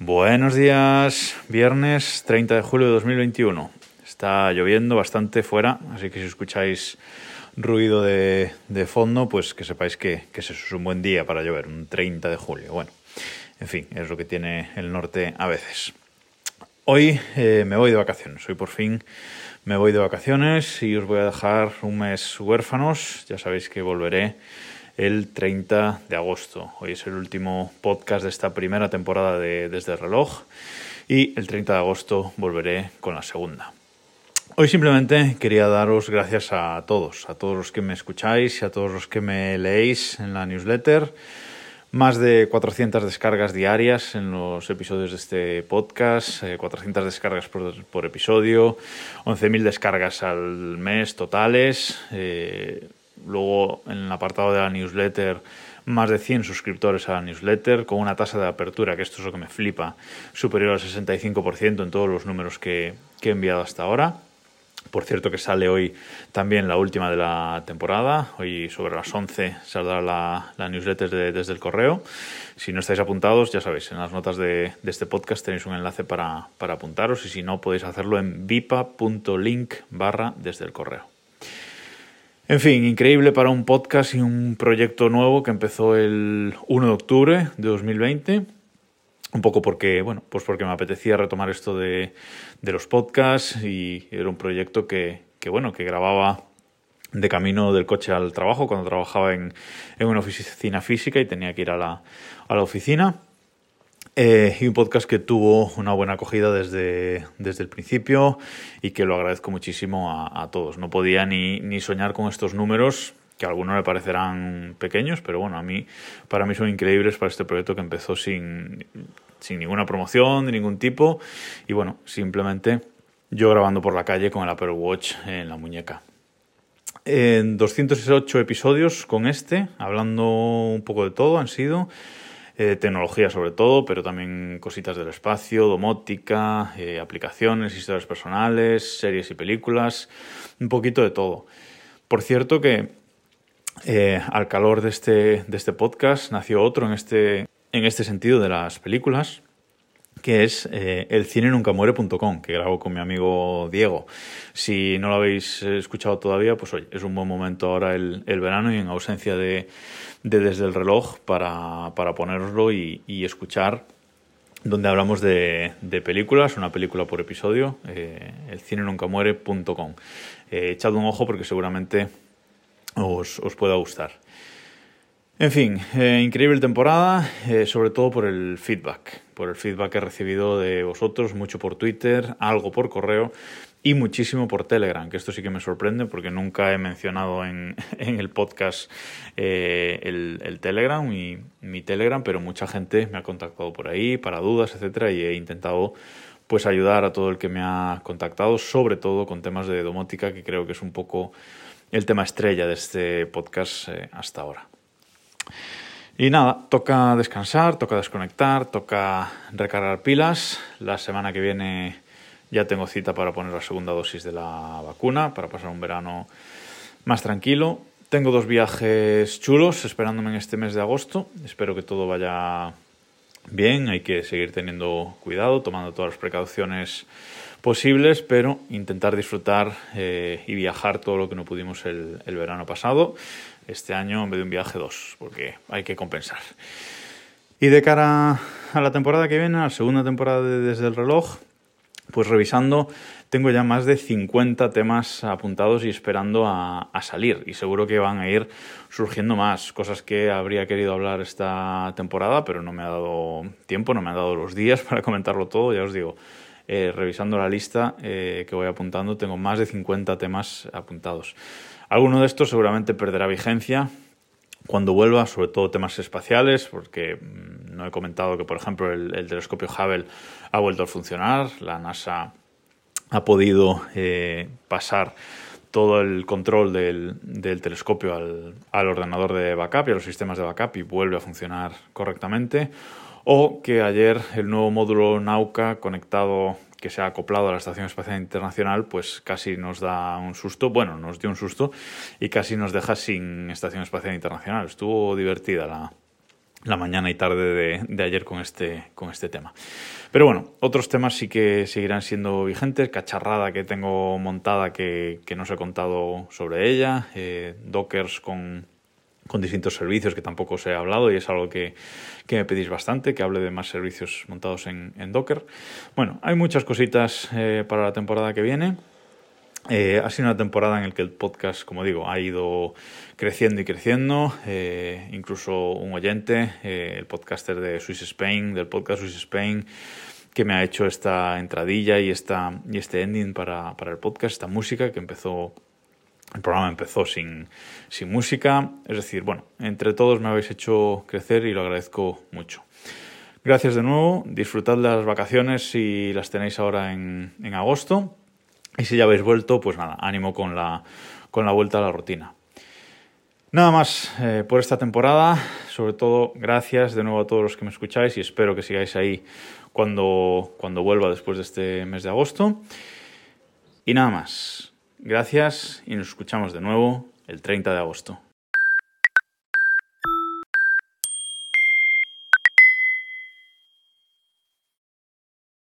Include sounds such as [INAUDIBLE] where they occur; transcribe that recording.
Buenos días, viernes 30 de julio de 2021. Está lloviendo bastante fuera, así que si escucháis ruido de, fondo, pues que sepáis que, es un buen día para llover, un 30 de julio. Bueno, en fin, es lo que tiene el norte a veces. Hoy eh, me voy de vacaciones, hoy por fin me voy de vacaciones y os voy a dejar un mes huérfanos. Ya sabéis que volveré el 30 de agosto. Hoy es el último podcast de esta primera temporada de Desde el reloj y el 30 de agosto volveré con la segunda. Hoy simplemente quería daros gracias a todos, a todos los que me escucháis y a todos los que me leéis en la newsletter. Más de 400 descargas diarias en los episodios de este podcast, 400 eh, descargas por, episodio, 11.000 descargas al mes totales. Eh, Luego, en el apartado de la newsletter, más de 100 suscriptores a la newsletter, con una tasa de apertura, que esto es lo que me flipa, superior al 65% en todos los números que, he enviado hasta ahora. Por cierto que sale hoy también la última de la temporada. Hoy sobre las 11 saldrá la, newsletter desde el correo. Si no estáis apuntados, ya sabéis, en las notas de, este podcast tenéis un enlace para, para apuntaros y si no podéis hacerlo en vipa.link barra desde el correo. En fin, increíble para un podcast y un proyecto nuevo que empezó el 1 de octubre de 2020. Un poco porque, bueno, pues porque me apetecía retomar esto de, los podcasts y era un proyecto que, bueno, que grababa de camino del coche al trabajo cuando trabajaba en, en una oficina física y tenía que ir a la, a la oficina. Eh, y un podcast que tuvo una buena acogida desde, desde el principio y que lo agradezco muchísimo a, todos. No podía ni, ni, soñar con estos números, que a algunos me parecerán pequeños, pero bueno, a mí, para mí son increíbles para este proyecto que empezó sin, sin ninguna promoción de ningún tipo y bueno, simplemente yo grabando por la calle con el Apple Watch en la muñeca. En 208 episodios con este, hablando un poco de todo, han sido eh, tecnología sobre todo, pero también cositas del espacio, domótica, eh, aplicaciones, historias personales, series y películas, un poquito de todo. Por cierto que eh, al calor de este, de este podcast nació otro en este, en este sentido de las películas, que es eh, elcinenuncamuere.com, que grabo con mi amigo Diego. Si no lo habéis escuchado todavía, pues oye, es un buen momento ahora el, el verano y en ausencia de, de Desde el Reloj para, para y, y, escuchar donde hablamos de, de, películas, una película por episodio, eh, elcinenuncamuere.com. Eh, echad un ojo porque seguramente os, os pueda gustar. En fin, eh, increíble temporada, eh, sobre todo por el feedback, por el feedback que he recibido de vosotros, mucho por Twitter, algo por correo y muchísimo por Telegram, que esto sí que me sorprende porque nunca he mencionado en, [LAUGHS] el podcast eh, el, Telegram y mi Telegram, pero mucha gente me ha contactado por ahí para dudas, etcétera, y he intentado pues ayudar a todo el que me ha contactado, sobre todo con temas de domótica, que creo que es un poco el tema estrella de este podcast hasta ahora. Y nada, toca descansar, toca desconectar, toca recargar pilas. La semana que viene ya tengo cita para poner la segunda dosis de la vacuna, para pasar un verano más tranquilo. Tengo dos viajes chulos esperándome en este mes de agosto. Espero que todo vaya bien. Hay que seguir teniendo cuidado, tomando todas las precauciones posibles, pero intentar disfrutar eh, y viajar todo lo que no pudimos el, el verano pasado este año en vez de un viaje dos, porque hay que compensar. Y de cara a la temporada que viene, a la segunda temporada de Desde el reloj, pues revisando, tengo ya más de 50 temas apuntados y esperando a, a, salir. Y seguro que van a ir surgiendo más, cosas que habría querido hablar esta temporada, pero no me ha dado tiempo, no me ha dado los días [LAUGHS] para comentarlo todo, ya os digo. Eh, revisando la lista eh, que voy apuntando, tengo más de 50 temas apuntados. Alguno de estos seguramente perderá vigencia cuando vuelva, sobre todo temas espaciales, porque mm, no he comentado que, por ejemplo, el, telescopio Hubble ha vuelto a funcionar, la NASA ha podido eh, pasar todo el control del, telescopio al, al, ordenador de backup y a los sistemas de backup y vuelve a funcionar correctamente. O que ayer el nuevo módulo Nauka conectado que se ha acoplado a la Estación Espacial Internacional, pues casi nos da un susto, bueno, nos dio un susto y casi nos deja sin Estación Espacial Internacional. Estuvo divertida la, la mañana y tarde de, ayer con este, con este tema. Pero bueno, otros temas sí que seguirán siendo vigentes. Cacharrada que tengo montada que, que no os he contado sobre ella. Eh, dockers con, con distintos servicios que tampoco os he hablado y es algo que, que me pedís bastante, que hable de más servicios montados en, Docker. Bueno, hay muchas cositas eh, para la temporada que viene. Eh, ha sido una temporada en la que el podcast, como digo, ha ido creciendo y creciendo. Eh, incluso un oyente, eh, el podcaster de Swiss Spain, del podcast Swiss Spain, que me ha hecho esta entradilla y, esta, y este ending para, para el podcast, esta música que empezó el programa empezó sin, sin, música, es decir, bueno, entre todos me habéis hecho crecer y lo agradezco mucho. Gracias de nuevo, disfrutad las vacaciones si las tenéis ahora en, en agosto y si ya habéis vuelto, pues nada, ánimo con la, con la vuelta a la rutina. Nada más eh, por esta temporada. Sobre todo, gracias de nuevo a todos los que me escucháis y espero que sigáis ahí cuando, cuando vuelva después de este mes de agosto. Y nada más. Gracias y nos escuchamos de nuevo el 30 de agosto.